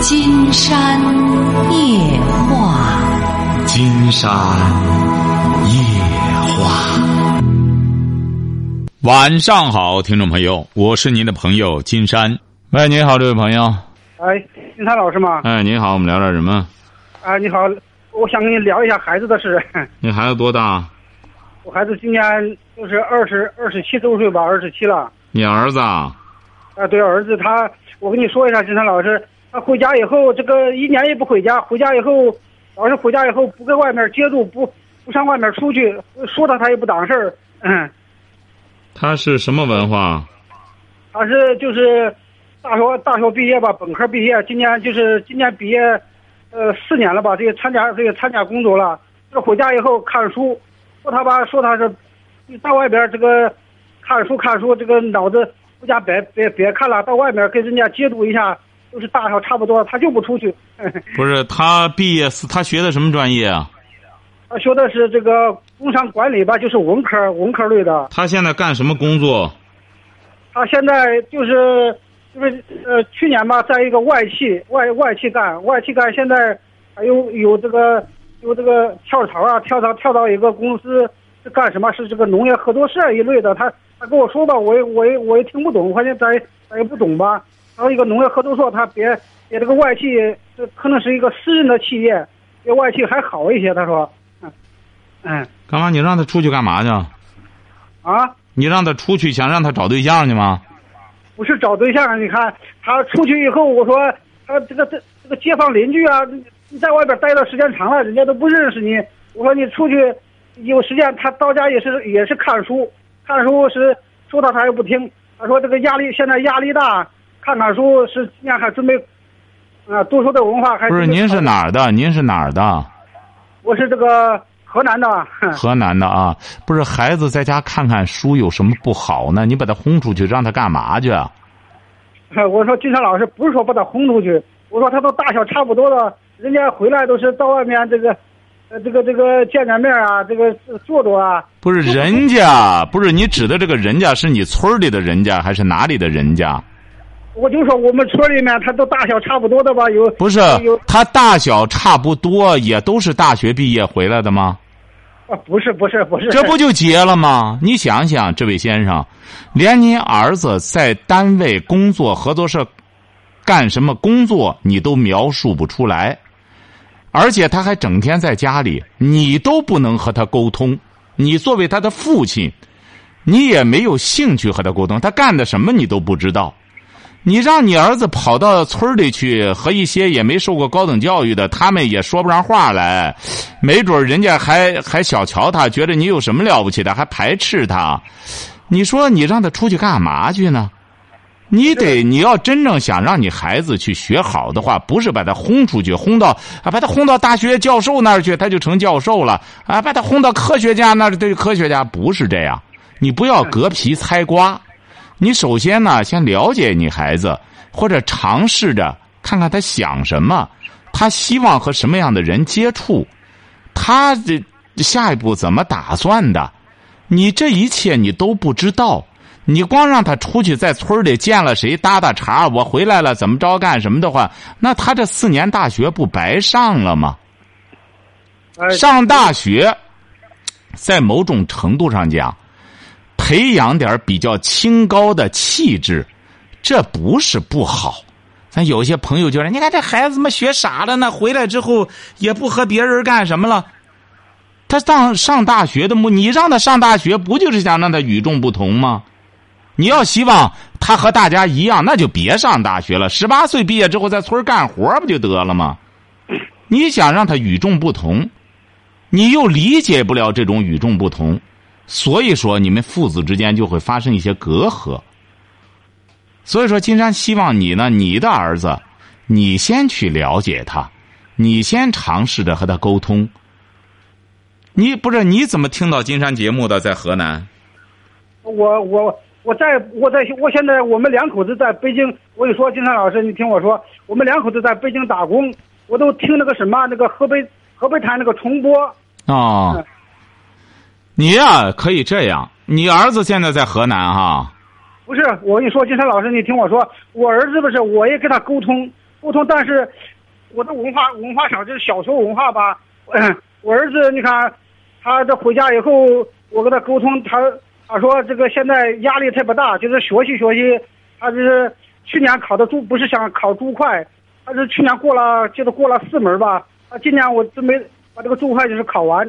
金山夜话，金山夜话。晚上好，听众朋友，我是您的朋友金山。喂，你好，这位朋友。哎，金山老师吗？哎，你好，我们聊点什么？啊，你好，我想跟你聊一下孩子的事。你孩子多大？我孩子今年就是二十二十七周岁吧，二十七了。你儿子啊？啊，对，儿子他，我跟你说一下，金山老师，他回家以后，这个一年也不回家，回家以后，老是回家以后不跟外面接触，不不上外面出去，说他他也不当事儿。嗯，他是什么文化？他是就是大学大学毕业吧，本科毕业，今年就是今年毕业，呃，四年了吧，这个参加这个参加工作了。这回家以后看书，说他吧，说他是到外边这个看书看书，这个脑子回家别别别看了，到外面跟人家接触一下，都是大小差不多，他就不出去。不是他毕业是他学的什么专业啊？他学的是这个工商管理吧，就是文科文科类的。他现在干什么工作？他现在就是就是呃，去年吧，在一个外企外外企干，外企干，现在还有有这个有这个跳槽啊，跳槽跳到一个公司是干什么？是这个农业合作社一类的。他他跟我说吧，我也我也我也听不懂，反正咱咱也不懂吧。然后一个农业合作社，他别别这个外企，这可能是一个私人的企业，比外企还好一些。他说，嗯嗯干嘛？你让他出去干嘛去？啊。你让他出去，想让他找对象去吗？不是找对象，你看他出去以后，我说他这个这这个街坊邻居啊，你在外边待的时间长了，人家都不认识你。我说你出去有时间，他到家也是也是看书，看书是说他他又不听。他说这个压力现在压力大，看看书是今年还准备啊读书的文化还不是？您是哪儿的？您是哪儿的？我是这个河南的。河南的啊，不是孩子在家看看书有什么不好呢？你把他轰出去，让他干嘛去？我说金山老师不是说把他轰出去，我说他都大小差不多了，人家回来都是到外面这个，呃，这个这个见见面啊，这个坐坐啊。不是人家，不是你指的这个人家是你村里的人家还是哪里的人家？我就说我们村里面他都大小差不多的吧，有不是有他大小差不多，也都是大学毕业回来的吗？啊，不是不是不是，这不就结了吗？你想想，这位先生，连您儿子在单位工作、合作社干什么工作，你都描述不出来，而且他还整天在家里，你都不能和他沟通。你作为他的父亲，你也没有兴趣和他沟通。他干的什么你都不知道。你让你儿子跑到村里去，和一些也没受过高等教育的，他们也说不上话来，没准人家还还小瞧他，觉得你有什么了不起的，还排斥他。你说你让他出去干嘛去呢？你得你要真正想让你孩子去学好的话，不是把他轰出去，轰到啊，把他轰到大学教授那儿去，他就成教授了啊，把他轰到科学家那儿，对科学家不是这样。你不要割皮猜瓜。你首先呢，先了解你孩子，或者尝试着看看他想什么，他希望和什么样的人接触，他这下一步怎么打算的？你这一切你都不知道，你光让他出去在村里见了谁搭搭茬，我回来了怎么着干什么的话，那他这四年大学不白上了吗？上大学，在某种程度上讲。培养点比较清高的气质，这不是不好。咱有些朋友就说：“你看这孩子怎么学傻了呢？回来之后也不和别人干什么了。他上上大学的目，你让他上大学，不就是想让他与众不同吗？你要希望他和大家一样，那就别上大学了。十八岁毕业之后，在村干活不就得了吗？你想让他与众不同，你又理解不了这种与众不同。”所以说，你们父子之间就会发生一些隔阂。所以说，金山希望你呢，你的儿子，你先去了解他，你先尝试着和他沟通。你不是你怎么听到金山节目的？在河南？我我我在我在我现在我们两口子在北京。我跟你说，金山老师，你听我说，我们两口子在北京打工，我都听那个什么那个河北河北台那个重播。啊。你呀，可以这样。你儿子现在在河南哈？不是，我跟你说，金山老师，你听我说，我儿子不是，我也跟他沟通，沟通，但是我的文化文化少，就是小时候文化吧。我儿子你看，他这回家以后，我跟他沟通，他他说这个现在压力特别大，就是学习学习，他就是去年考的注不是想考注会，他是去年过了，就是过了四门吧。他今年我真没把这个注会就是考完，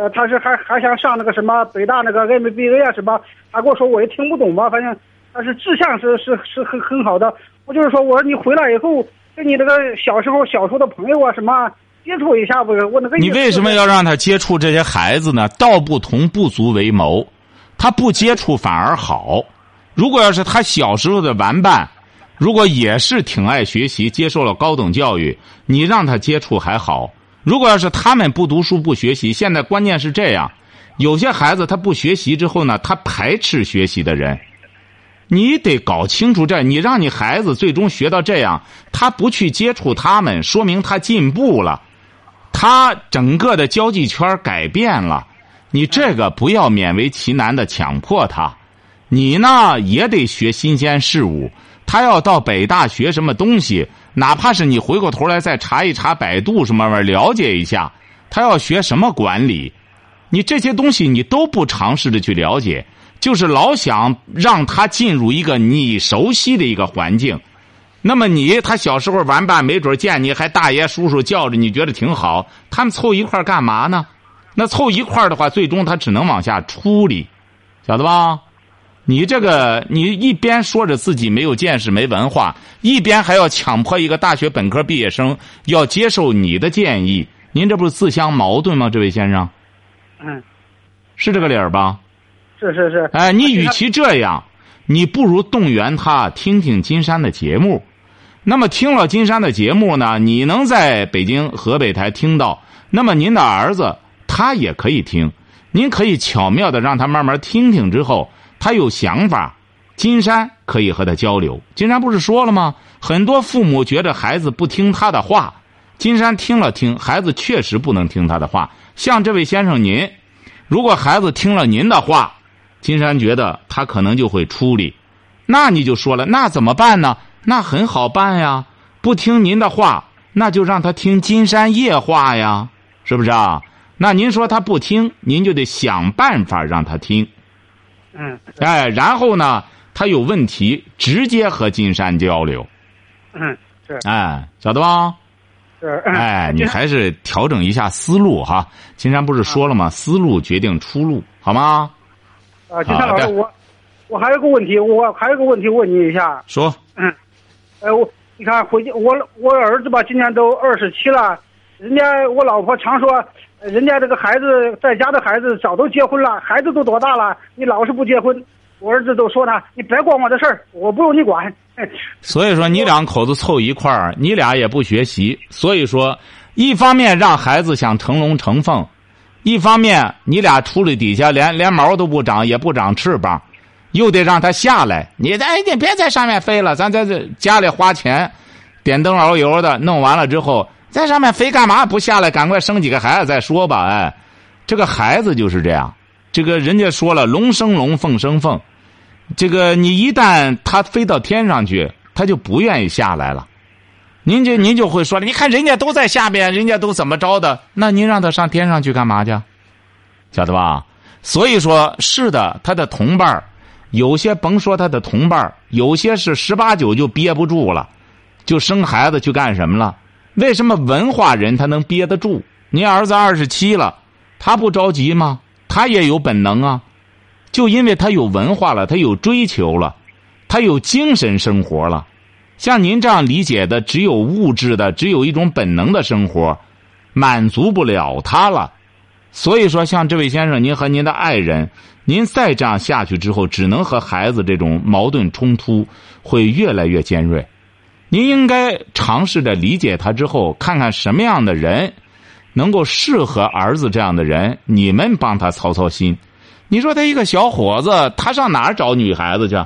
呃，他是还还想上那个什么北大那个 MBA 啊什么，他跟我说我也听不懂吧，反正但是志向是是是很很好的。我就是说，我说你回来以后跟你那个小时候小时候的朋友啊什么接触一下不？我那个你为什么要让他接触这些孩子呢？道不同不足为谋，他不接触反而好。如果要是他小时候的玩伴。如果也是挺爱学习，接受了高等教育，你让他接触还好。如果要是他们不读书不学习，现在关键是这样，有些孩子他不学习之后呢，他排斥学习的人，你得搞清楚这。你让你孩子最终学到这样，他不去接触他们，说明他进步了，他整个的交际圈改变了。你这个不要勉为其难的强迫他，你呢也得学新鲜事物。他要到北大学什么东西，哪怕是你回过头来再查一查百度什么玩意儿，了解一下，他要学什么管理，你这些东西你都不尝试着去了解，就是老想让他进入一个你熟悉的一个环境，那么你他小时候玩伴没准见你还大爷叔叔叫着，你觉得挺好，他们凑一块干嘛呢？那凑一块的话，最终他只能往下处理，晓得吧？你这个，你一边说着自己没有见识、没文化，一边还要强迫一个大学本科毕业生要接受你的建议，您这不是自相矛盾吗？这位先生，嗯，是这个理儿吧？是是是。哎，你与其这样，你不如动员他听听金山的节目。那么听了金山的节目呢，你能在北京河北台听到，那么您的儿子他也可以听，您可以巧妙的让他慢慢听听之后。他有想法，金山可以和他交流。金山不是说了吗？很多父母觉得孩子不听他的话，金山听了听，孩子确实不能听他的话。像这位先生您，如果孩子听了您的话，金山觉得他可能就会出力。那你就说了，那怎么办呢？那很好办呀，不听您的话，那就让他听金山夜话呀，是不是啊？那您说他不听，您就得想办法让他听。嗯，哎，然后呢，他有问题直接和金山交流。嗯，是。哎，晓得吧？是。哎，你还是调整一下思路哈。金山不是说了吗？思路决定出路，好吗？啊，金山老师，我我还有个问题，我还有个问题问你一下。说。嗯。哎，我你看回去，我我儿子吧，今年都二十七了，人家我老婆常说。人家这个孩子在家的孩子早都结婚了，孩子都多大了？你老是不结婚，我儿子都说他，你别管我的事儿，我不用你管。所以说，你两口子凑一块儿，你俩也不学习。所以说，一方面让孩子想成龙成凤，一方面你俩处理底下连连毛都不长，也不长翅膀，又得让他下来。你哎，你别在上面飞了，咱在这家里花钱，点灯熬油的，弄完了之后。在上面飞干嘛？不下来，赶快生几个孩子再说吧。哎，这个孩子就是这样。这个人家说了，龙生龙，凤生凤。这个你一旦他飞到天上去，他就不愿意下来了。您就您就会说了，你看人家都在下边，人家都怎么着的？那您让他上天上去干嘛去？晓得吧？所以说，是的，他的同伴有些甭说他的同伴有些是十八九就憋不住了，就生孩子去干什么了？为什么文化人他能憋得住？您儿子二十七了，他不着急吗？他也有本能啊，就因为他有文化了，他有追求了，他有精神生活了。像您这样理解的，只有物质的，只有一种本能的生活，满足不了他了。所以说，像这位先生，您和您的爱人，您再这样下去之后，只能和孩子这种矛盾冲突会越来越尖锐。您应该尝试着理解他之后，看看什么样的人能够适合儿子这样的人，你们帮他操操心。你说他一个小伙子，他上哪儿找女孩子去？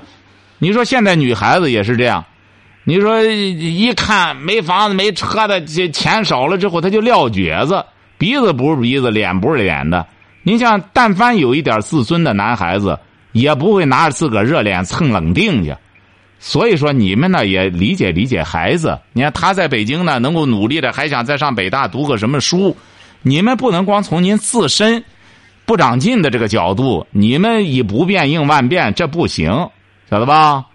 你说现在女孩子也是这样。你说一看没房子没车的，这钱少了之后，他就撂蹶子，鼻子不是鼻子，脸不是脸的。您像但凡有一点自尊的男孩子，也不会拿着自个儿热脸蹭冷腚去。所以说你们呢也理解理解孩子。你看他在北京呢，能够努力的，还想再上北大读个什么书，你们不能光从您自身不长进的这个角度，你们以不变应万变，这不行，晓得吧？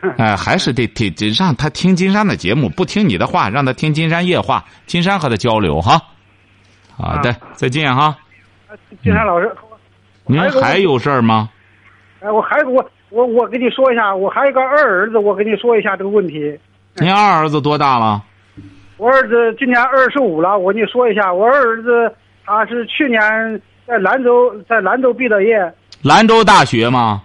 哎，还是得得得让他听金山的节目，不听你的话，让他听金山夜话，金山和他交流哈。好的，再见哈。金山老师，您还有事儿吗？哎，我还我我我跟你说一下，我还有个二儿子，我跟你说一下这个问题。您二儿子多大了？我儿子今年二十五了，我跟你说一下，我二儿子他是去年在兰州在兰州毕的业。兰州大学吗？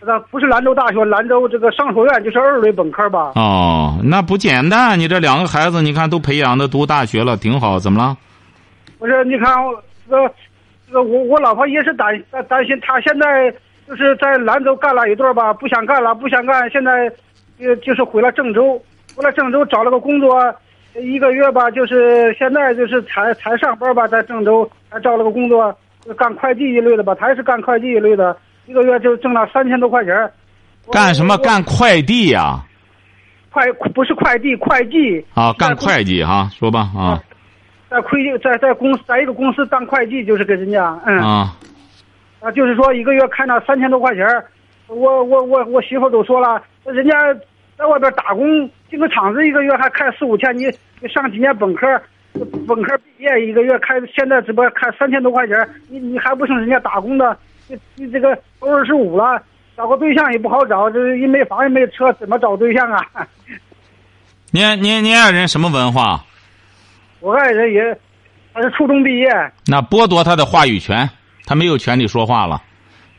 那不是兰州大学，兰州这个商学院就是二类本科吧？哦，那不简单。你这两个孩子，你看都培养的读大学了，挺好。怎么了？不是，你看这个这个，我我老婆也是担担担心，他现在就是在兰州干了一段吧，不想干了，不想干，现在呃就是回了郑州，回了郑州找了个工作，一个月吧，就是现在就是才才上班吧，在郑州还找了个工作，干会计一类的吧，他也是干会计一类的。一个月就挣了三千多块钱干什么？干快递呀？快不是快递，会计。啊，干会计哈，说吧啊。在会计，在在公司，在一个公司当会计，就是给人家，嗯。啊。啊，就是说一个月开那三千多块钱我我我我媳妇都说了，人家在外边打工进个厂子，一个月还开四五千，你你上几年本科，本科毕业一个月开，现在只不过开三千多块钱你你还不剩人家打工的。你你这个都二十五了，找个对象也不好找，这一没房也没车，怎么找对象啊？您您您爱人什么文化？我爱人也，他是初中毕业。那剥夺他的话语权，他没有权利说话了。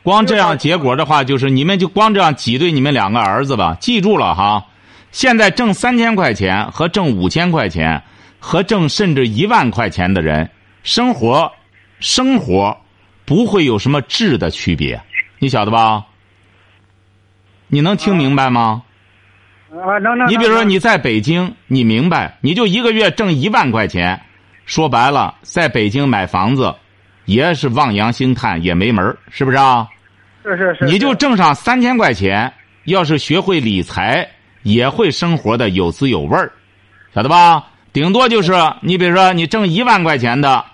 光这样结果的话，就是你们就光这样挤兑你们两个儿子吧。记住了哈，现在挣三千块钱和挣五千块钱，和挣甚至一万块钱的人，生活，生活。不会有什么质的区别，你晓得吧？你能听明白吗？啊，能能。你比如说你在北京，你明白，你就一个月挣一万块钱，说白了，在北京买房子，也是望洋兴叹，也没门是不是啊？是是是。你就挣上三千块钱，要是学会理财，也会生活的有滋有味儿，晓得吧？顶多就是你比如说你挣一万块钱的，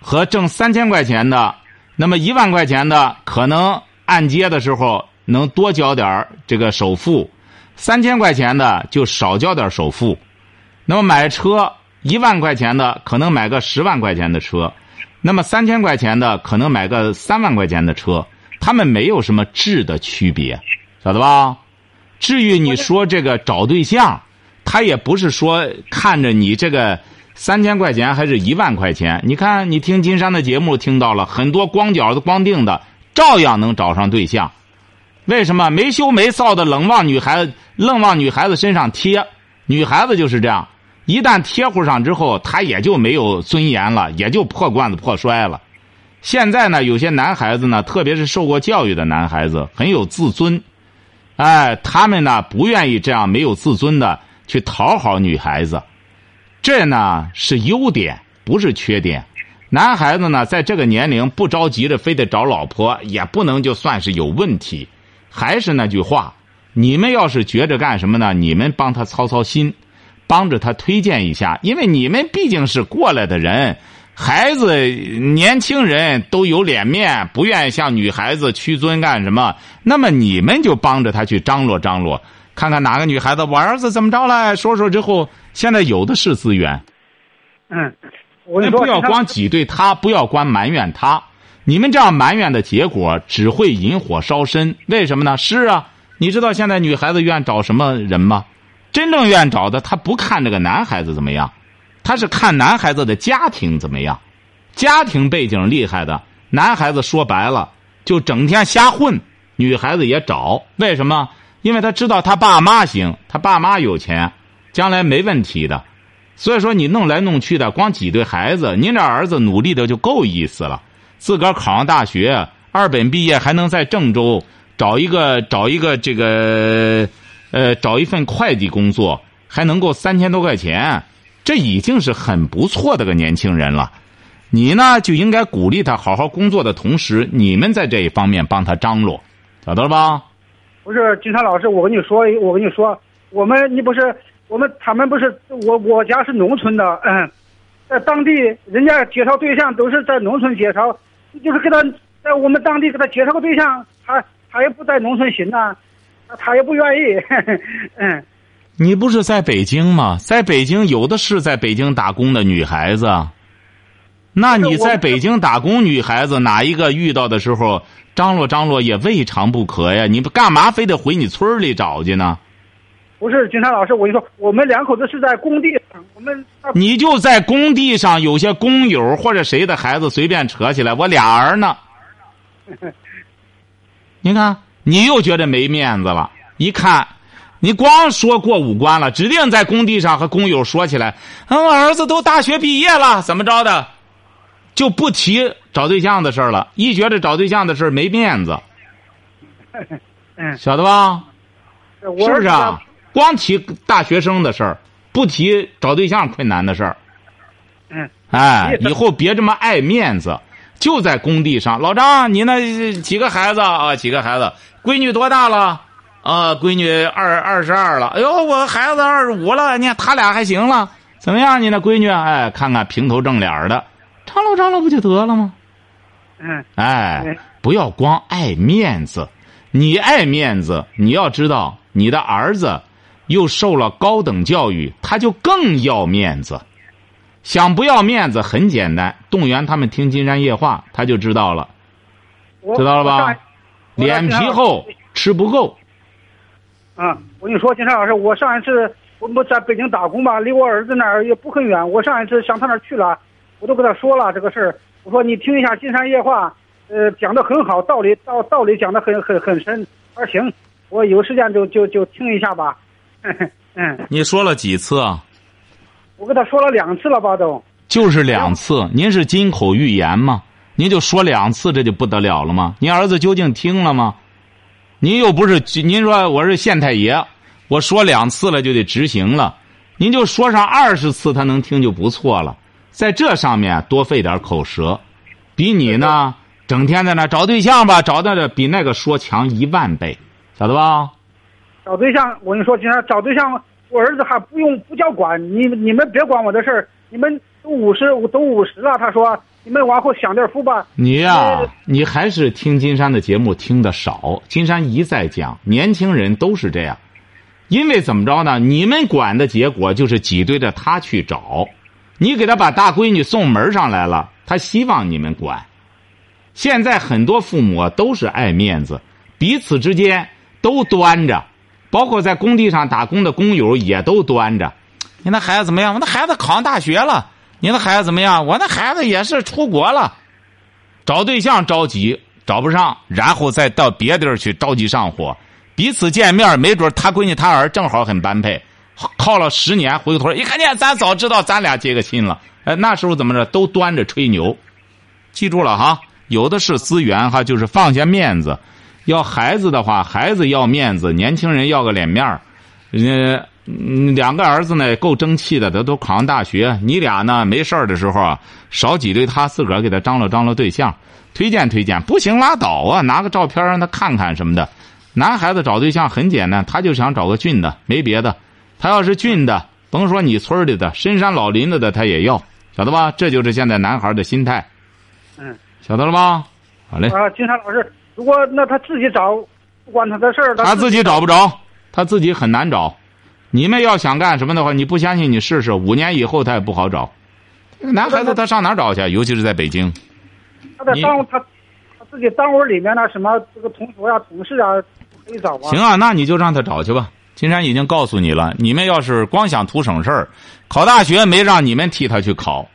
和挣三千块钱的。那么一万块钱的可能按揭的时候能多交点这个首付，三千块钱的就少交点首付。那么买车一万块钱的可能买个十万块钱的车，那么三千块钱的可能买个三万块钱的车，他们没有什么质的区别，晓得吧？至于你说这个找对象，他也不是说看着你这个。三千块钱还是一万块钱？你看，你听金山的节目听到了很多光脚的、光腚的，照样能找上对象。为什么没羞没臊的冷往女孩子、愣往女孩子身上贴？女孩子就是这样，一旦贴乎上之后，他也就没有尊严了，也就破罐子破摔了。现在呢，有些男孩子呢，特别是受过教育的男孩子，很有自尊，哎，他们呢不愿意这样没有自尊的去讨好女孩子。这呢是优点，不是缺点。男孩子呢，在这个年龄不着急着非得找老婆，也不能就算是有问题。还是那句话，你们要是觉着干什么呢？你们帮他操操心，帮着他推荐一下，因为你们毕竟是过来的人，孩子、年轻人都有脸面，不愿意向女孩子屈尊干什么？那么你们就帮着他去张罗张罗，看看哪个女孩子我儿子怎么着了，说说之后。现在有的是资源，嗯，那不要光挤兑他，不要光埋怨他。你们这样埋怨的结果，只会引火烧身。为什么呢？是啊，你知道现在女孩子愿找什么人吗？真正愿找的，他不看这个男孩子怎么样，他是看男孩子的家庭怎么样，家庭背景厉害的男孩子，说白了就整天瞎混，女孩子也找。为什么？因为他知道他爸妈行，他爸妈有钱。将来没问题的，所以说你弄来弄去的，光挤兑孩子。您这儿子努力的就够意思了，自个儿考上大学，二本毕业，还能在郑州找一个找一个这个，呃，找一份会计工作，还能够三千多块钱，这已经是很不错的个年轻人了。你呢就应该鼓励他好好工作的同时，你们在这一方面帮他张罗，晓得了吧？不是金山老师，我跟你说，我跟你说，我们你不是我们他们不是我我家是农村的，嗯，在当地人家介绍对象都是在农村介绍，就是给他在我们当地给他介绍个对象，他他也不在农村寻呐、他也不愿意，嗯，你不是在北京吗？在北京有的是在北京打工的女孩子。那你在北京打工，女孩子哪一个遇到的时候张罗张罗也未尝不可呀？你不干嘛非得回你村里找去呢？不是金山老师，我跟你说，我们两口子是在工地上，我们你就在工地上，有些工友或者谁的孩子随便扯起来，我俩儿呢。您看，你又觉得没面子了。一看，你光说过五关了，指定在工地上和工友说起来，嗯，我儿子都大学毕业了，怎么着的，就不提找对象的事儿了。一觉得找对象的事儿没面子，嗯，晓得吧？是不是啊？光提大学生的事儿，不提找对象困难的事儿。嗯，哎，以后别这么爱面子。就在工地上，老张，你那几个孩子啊？几个孩子？闺女多大了？啊，闺女二二十二了。哎呦，我孩子二十五了。你看他俩还行了，怎么样？你那闺女？哎，看看平头正脸的，张罗张罗不就得了吗？嗯哎，不要光爱面子，你爱面子，你要知道，你的儿子又受了高等教育，他就更要面子。想不要面子很简单，动员他们听金山夜话，他就知道了，知道了吧脸皮厚，吃不够。嗯，我跟你说，金山老师，我上一次我们在北京打工吧，离我儿子那儿也不很远。我上一次上他那儿去了，我都跟他说了这个事儿。我说你听一下《金山夜话》，呃，讲的很好，道理道道理讲的很很很深。他说行，我有时间就就就听一下吧。嗯，你说了几次啊？我跟他说了两次了吧都。就是两次。您是金口玉言吗？您就说两次，这就不得了了吗？您儿子究竟听了吗？您又不是您说我是县太爷，我说两次了就得执行了，您就说上二十次，他能听就不错了。在这上面多费点口舌，比你呢整天在那找对象吧，找的比那个说强一万倍，晓得吧？找对象，我跟你说，今天找对象，我儿子还不用不叫管你，你们别管我的事儿，你们都五十，都五十了。他说，你们往后享点福吧。你呀、呃你还是听金山的节目听的少。金山一再讲，年轻人都是这样，因为怎么着呢？你们管的结果就是挤兑着他去找，你给他把大闺女送门上来了，他希望你们管。现在很多父母都是爱面子，彼此之间都端着，包括在工地上打工的工友也都端着。你那孩子怎么样？我那孩子考上大学了。你那孩子怎么样？我那孩子也是出国了。找对象着急找不上，然后再到别地儿去着急上火，彼此见面，没准他闺女他儿正好很般配，靠了十年，回头一看见咱早知道咱俩结个亲了，哎，那时候怎么着都端着吹牛，记住了哈，有的是资源哈，就是放下面子，要孩子的话，孩子要面子，年轻人要个脸面儿，呃。嗯，两个儿子呢够争气的，他都考上大学。你俩呢没事儿的时候啊，少挤兑他，自个儿给他张罗张罗对象，推荐推荐。不行拉倒啊，拿个照片让他看看什么的。男孩子找对象很简单，他就想找个俊的，没别的。他要是俊的，甭说你村里的，深山老林子的他也要，晓得吧？这就是现在男孩的心态。嗯，晓得了吧？好嘞，啊，金山老师，如果那他自己找，不关他的事儿，他自己找不着，他自己很难找。你们要想干什么的话，你不相信你试试，五年以后他也不好找。这个男孩子他上哪儿找去？尤其是在北京。他在你单他他自己单位里面的什么这个同学啊、同事啊，可以找啊。行啊，那你就让他找去吧。金山已经告诉你了，你们要是光想图省事儿，考大学没让你们替他去考，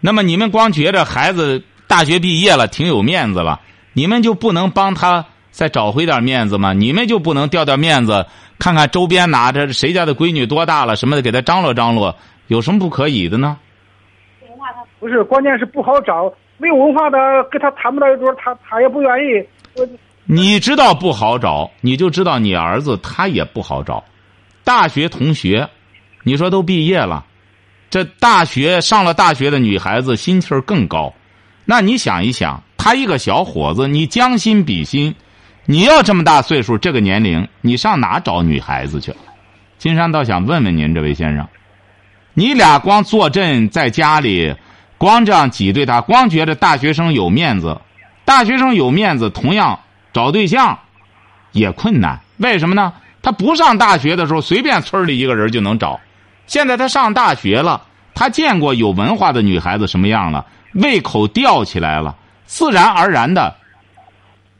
那么你们光觉着孩子大学毕业了挺有面子了，你们就不能帮他再找回点面子吗？你们就不能掉掉面子，看看周边拿着谁家的闺女多大了什么的，给他张罗张罗，有什么不可以的呢？不是，关键是不好找，没有文化的跟他谈不到一桌，他他也不愿意。你知道不好找，你就知道你儿子他也不好找。大学同学，你说都毕业了，这大学上了大学的女孩子心气儿更高。那你想一想，他一个小伙子，你将心比心，你要这么大岁数，这个年龄，你上哪找女孩子去？金山倒想问问您，这位先生，你俩光坐镇在家里，光这样挤兑他，光觉得大学生有面子，大学生有面子，同样找对象也困难。为什么呢？他不上大学的时候，随便村里一个人就能找。现在他上大学了，他见过有文化的女孩子什么样了，胃口吊起来了，自然而然的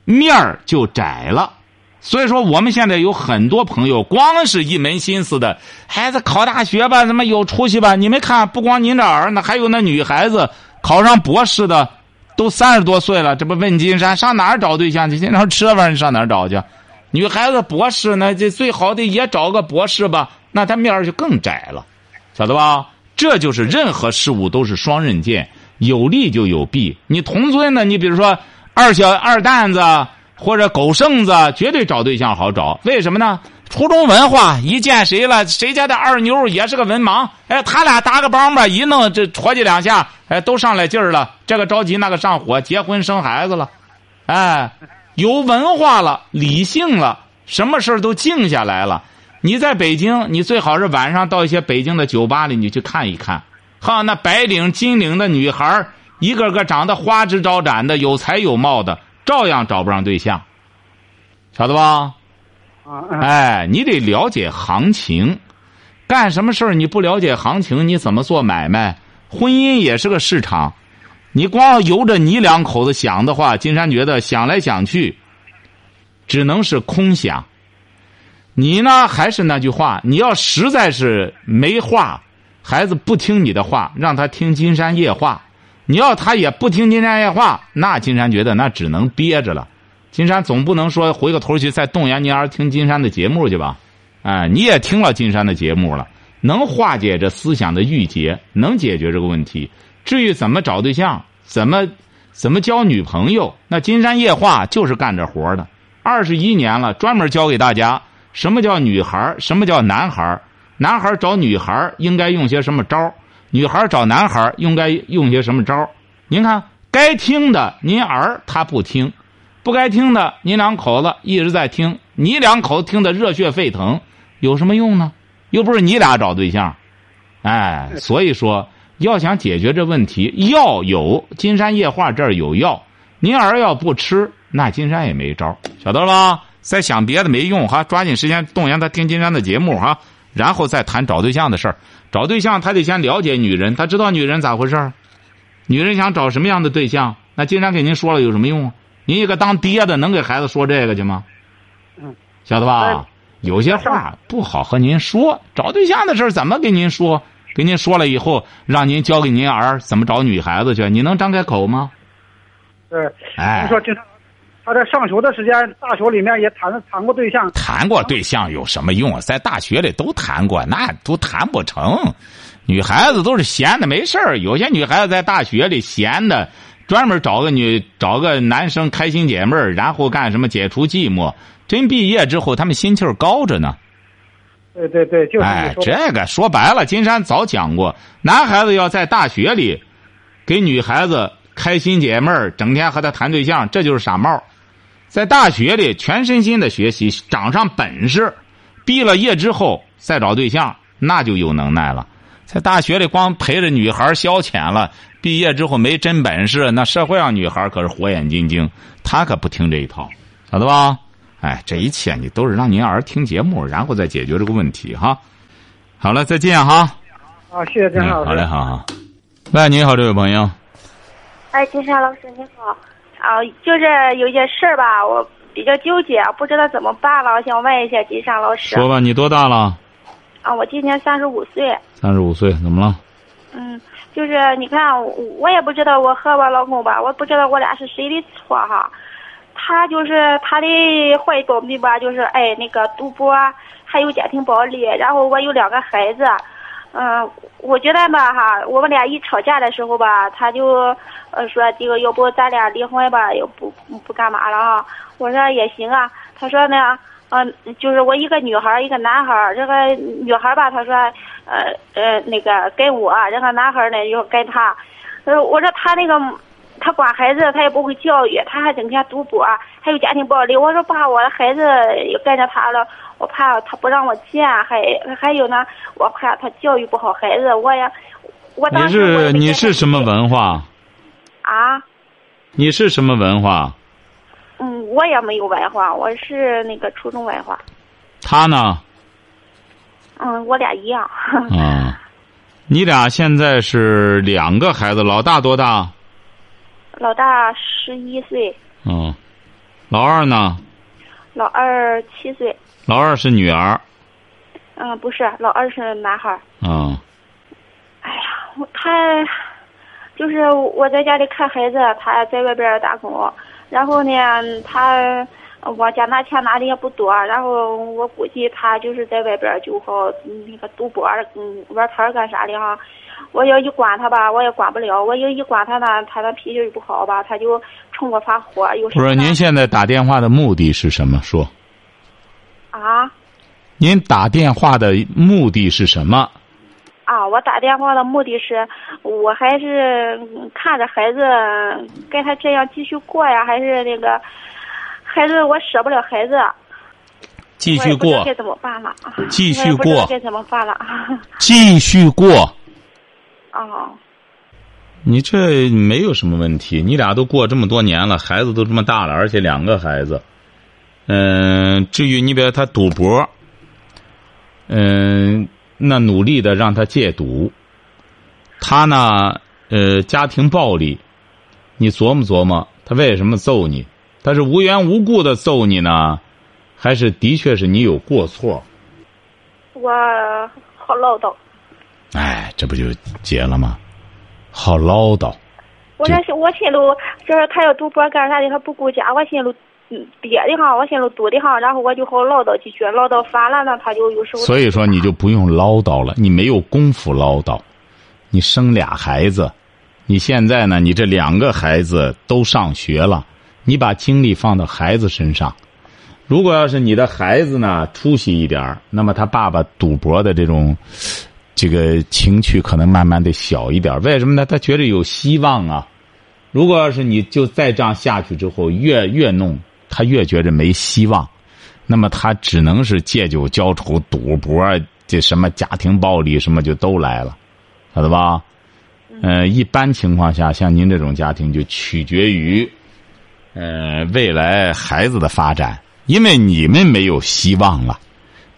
面儿就窄了。所以说，我们现在有很多朋友，光是一门心思的孩子考大学吧，怎么有出息吧？你们看，不光您这儿，那还有那女孩子考上博士的，都三十多岁了，这不问金山上哪儿找对象去？经常吃饭，你上哪儿找去？女孩子博士呢，这最好的也找个博士吧，那他面儿就更窄了，晓得吧？这就是任何事物都是双刃剑，有利就有弊。你同村的，你比如说二小二蛋子。或者狗剩子绝对找对象好找，为什么呢？初中文化，一见谁了，谁家的二妞也是个文盲，哎，他俩搭个帮吧，一弄这戳叽两下，哎，都上来劲儿了，这个着急那个上火，结婚生孩子了，哎，有文化了，理性了，什么事儿都静下来了。你在北京，你最好是晚上到一些北京的酒吧里，你去看一看，哈，那白领、金领的女孩一个个长得花枝招展的，有才有貌的。照样找不上对象，晓得吧？哎，你得了解行情，干什么事儿你不了解行情，你怎么做买卖？婚姻也是个市场，你光由着你两口子想的话，金山觉得想来想去，只能是空想。你呢，还是那句话，你要实在是没话，孩子不听你的话，让他听金山夜话。你要他也不听金山夜话，那金山觉得那只能憋着了。金山总不能说回过头去再动员您儿听金山的节目去吧？哎，你也听了金山的节目了，能化解这思想的郁结，能解决这个问题。至于怎么找对象，怎么怎么交女朋友，那金山夜话就是干这活的。二十一年了，专门教给大家什么叫女孩，什么叫男孩，男孩找女孩应该用些什么招？女孩找男孩应该用些什么招？您看，该听的您儿他不听，不该听的您两口子一直在听，你两口子听得热血沸腾，有什么用呢？又不是你俩找对象，哎，所以说要想解决这问题，药有金山夜话这儿有药，您儿要不吃，那金山也没招晓得了吧？再想别的没用哈，抓紧时间动员他听金山的节目哈，然后再谈找对象的事儿。找对象，他得先了解女人，他知道女人咋回事儿女人想找什么样的对象？那经常给您说了有什么用啊？您一个当爹的能给孩子说这个去吗？嗯，晓得吧？有些话不好和您说。找对象的事儿怎么跟您说？跟您说了以后，让您教给您儿怎么找女孩子去？你能张开口吗？对，哎，说这。他在上学的时间，大学里面也谈谈过对象。谈过对象有什么用？在大学里都谈过，那都谈不成。女孩子都是闲的没事儿，有些女孩子在大学里闲的，专门找个女找个男生开心解闷儿，然后干什么解除寂寞。真毕业之后，他们心气儿高着呢。对对对，就是哎，这个说白了，金山早讲过，男孩子要在大学里给女孩子开心解闷儿，整天和她谈对象，这就是傻帽。在大学里全身心的学习，长上本事，毕了业之后再找对象，那就有能耐了。在大学里光陪着女孩消遣了，毕业之后没真本事，那社会上女孩可是火眼金睛，她可不听这一套，晓得吧？哎，这一切你都是让您儿听节目，然后再解决这个问题哈。好了，再见哈。啊，谢谢金山老师。好嘞，好好。喂，你好，这位朋友。哎，金山老师，你好。啊，就是有些事儿吧，我比较纠结，不知道怎么办了。我想问一下金山老师。说吧，你多大了？啊，我今年三十五岁。三十五岁，怎么了？嗯，就是你看，我也不知道我和我老公吧，我不知道我俩是谁的错哈。他就是他的坏毛病吧，就是爱那个赌博，还有家庭暴力。然后我有两个孩子。嗯，我觉得吧哈，我们俩一吵架的时候吧，他就呃说这个要不咱俩离婚吧，又不不干嘛了哈。我说也行啊。他说呢，嗯，就是我一个女孩一个男孩这个女孩吧，他说呃呃那个跟我，这个男孩呢又跟他。呃，我说他那个他管孩子，他也不会教育，他还整天赌博，还有家庭暴力。我说把，我的孩子也跟着他了，我怕他不让我见，还还有呢，我怕他教育不好孩子，我也，我当你时我也是你是什么文化？啊？你是什么文化？嗯，我也没有文化，我是那个初中文化。他呢？嗯，我俩一样。啊，你俩现在是两个孩子，老大多大？老大十一岁，嗯，老二呢？老二七岁。老二是女儿。嗯，不是，老二是男孩儿。嗯哎呀，我他就是我在家里看孩子，他在外边儿打工，然后呢，他我家拿钱拿的也不多，然后我估计他就是在外边儿就好嗯那个赌博，嗯，玩牌儿干啥的哈。我要一管他吧，我也管不了；我要一管他呢，他那脾气就不好吧，他就冲我发火。不是，您现在打电话的目的是什么？说，啊您打电话的目的是什么？啊！我打电话的目的是，我还是嗯看着孩子跟他这样继续过呀，还是那个孩子我舍不了孩子，继续过该，怎么办了。继续过该怎么办了？继续过。哦，你这没有什么问题，你俩都过这么多年了，孩子都这么大了，而且两个孩子。嗯、至于你比如他赌博，嗯、那努力的让他戒赌。他呢，呃，家庭暴力，你琢磨琢磨，他为什么揍你？他是无缘无故的揍你呢，还是的确是你有过错？我好唠叨。哎，这不就结了吗？好唠叨。我这我心里就是他要赌博干啥的，他不顾家，我心里嗯憋的哈，我心里堵的哈，然后我就好唠叨几句，唠叨烦了呢，他就有时候。所以说你就不用唠叨了，你没有功夫唠叨。你生俩孩子，你现在呢？你这两个孩子都上学了，你把精力放到孩子身上。如果要是你的孩子呢出息一点那么他爸爸赌博的这种这个情趣可能慢慢的小一点为什么呢？他觉得有希望啊。如果要是你就再这样下去之后，越越弄他越觉着没希望，那么他只能是借酒浇愁、赌博，这什么家庭暴力什么就都来了，晓得吧？呃，一般情况下，像您这种家庭就取决于，呃，未来孩子的发展，因为你们没有希望了，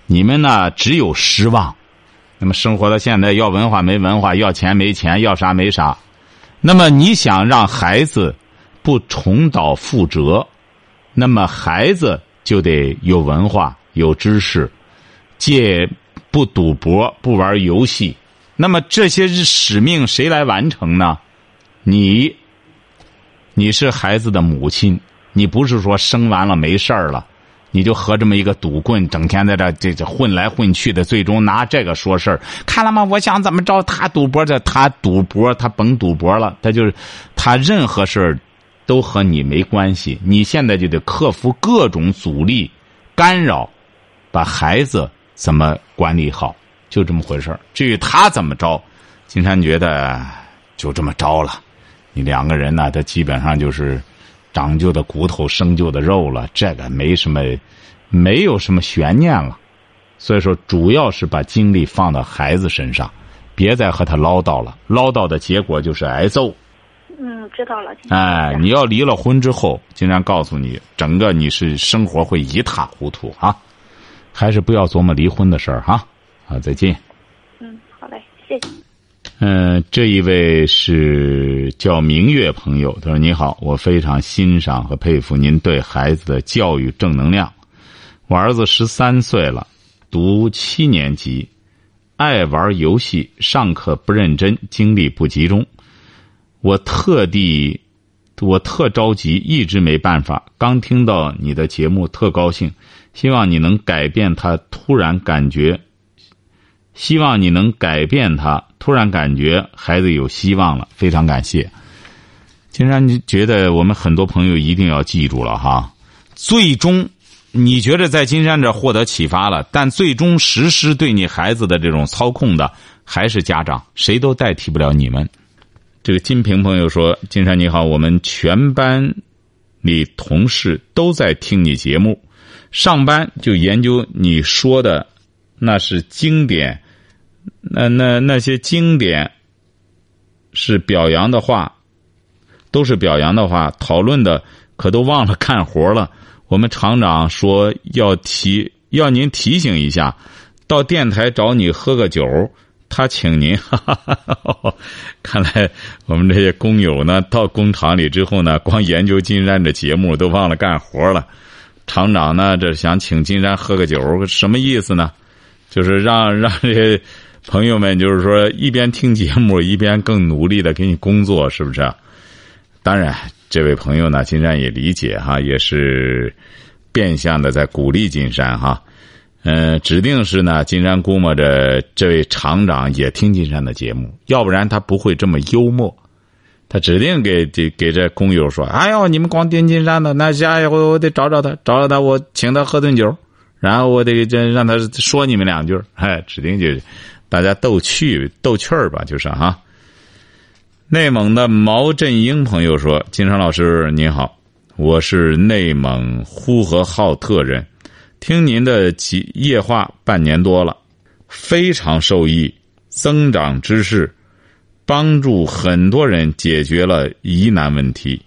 你们呢只有失望。那么生活到现在，要文化没文化，要钱没钱，要啥没啥。那么你想让孩子不重蹈覆辙，那么孩子就得有文化、有知识，戒不赌博、不玩游戏。那么这些使命谁来完成呢？你，你是孩子的母亲，你不是说生完了没事儿了，你就和这么一个赌棍整天在这这这混来混去的，最终拿这个说事儿。看了吗？我想怎么着？他赌博这，他赌博，他甭赌博了，他就是他任何事儿都和你没关系。你现在就得克服各种阻力、干扰，把孩子怎么管理好。就这么回事儿。至于他怎么着，金山觉得就这么着了。你两个人呢，他基本上就是长旧的骨头生旧的肉了，这个没什么，没有什么悬念了。所以说，主要是把精力放到孩子身上，别再和他唠叨了。唠叨的结果就是挨揍。嗯，知道了。哎，你要离了婚之后，金山告诉你，整个你是生活会一塌糊涂啊！还是不要琢磨离婚的事儿哈。好，再见。嗯，好嘞，谢谢。嗯，这一位是叫明月朋友，他说：“你好，我非常欣赏和佩服您对孩子的教育正能量。我儿子十三岁了，读七年级，爱玩游戏，上课不认真，精力不集中。我特地，我特着急，一直没办法。刚听到你的节目，特高兴，希望你能改变他突然感觉。”希望你能改变他。突然感觉孩子有希望了，非常感谢。金山你觉得我们很多朋友一定要记住了哈，最终你觉得在金山这获得启发了，但最终实施对你孩子的这种操控的还是家长，谁都代替不了你们。这个金平朋友说：“金山你好，我们全班里同事都在听你节目，上班就研究你说的，那是经典，那那那些经典是表扬的话，都是表扬的话，讨论的可都忘了干活了。我们厂长说要提，要您提醒一下，到电台找你喝个酒。”他请您，哈哈哈哈看来我们这些工友呢，到工厂里之后呢，光研究金山的节目，都忘了干活了。厂长呢，这想请金山喝个酒，什么意思呢？就是让 让这些朋友们，就是说一边听节目，一边更努力的给你工作，是不是？当然，这位朋友呢，金山也理解哈，也是变相的在鼓励金山哈。嗯，指定是呢。金山估摸着这位厂长也听金山的节目，要不然他不会这么幽默。他指定给给给这工友说：“哎呦，你们光听金山的，那下一回我得找找他，找找他，我请他喝顿酒，然后我得这让他说你们两句。”哎，指定就大家逗趣逗趣儿吧，就是哈。内蒙的毛振英朋友说：“金山老师您好，我是内蒙呼和浩特人。”听您的几夜话半年多了，非常受益，增长知识，帮助很多人解决了疑难问题。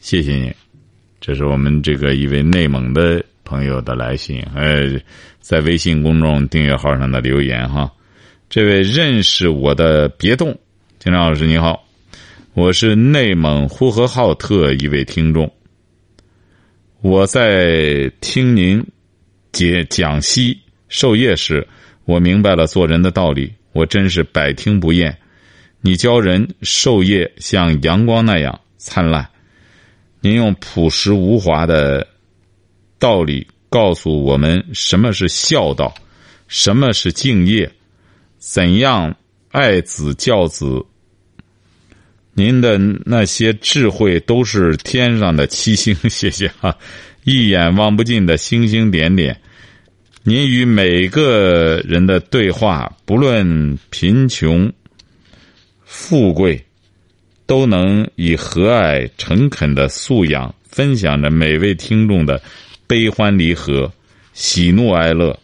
谢谢您，这是我们这个一位内蒙的朋友的来信，呃，在微信公众订阅号上的留言哈。这位认识我的别动，金常老师你好，我是内蒙呼和浩特一位听众，我在听您。解讲析授业时，我明白了做人的道理，我真是百听不厌。你教人授业像阳光那样灿烂，您用朴实无华的道理告诉我们什么是孝道，什么是敬业，怎样爱子教子。您的那些智慧都是天上的七星，谢谢哈，一眼望不尽的星星点点。您与每个人的对话，不论贫穷、富贵，都能以和蔼、诚恳的素养分享着每位听众的悲欢离合、喜怒哀乐。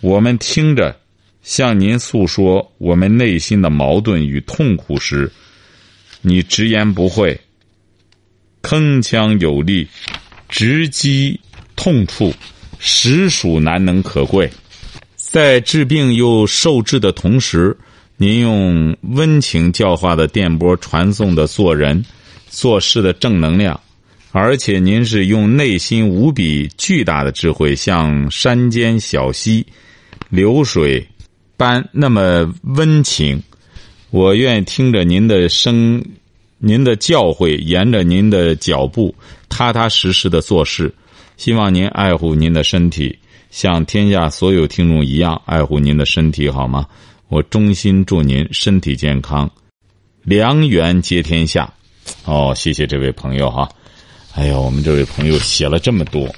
我们听着，向您诉说我们内心的矛盾与痛苦时，你直言不讳、铿锵有力、直击痛处。实属难能可贵，在治病又受治的同时，您用温情教化的电波传送的做人、做事的正能量，而且您是用内心无比巨大的智慧，像山间小溪、流水般那么温情。我愿听着您的声，您的教诲，沿着您的脚步，踏踏实实的做事。希望您爱护您的身体，像天下所有听众一样爱护您的身体，好吗？我衷心祝您身体健康，良缘接天下。哦，谢谢这位朋友哈。哎呀，我们这位朋友写了这么多，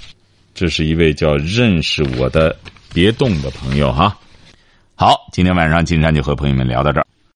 这是一位叫认识我的别动的朋友哈。好，今天晚上金山就和朋友们聊到这儿。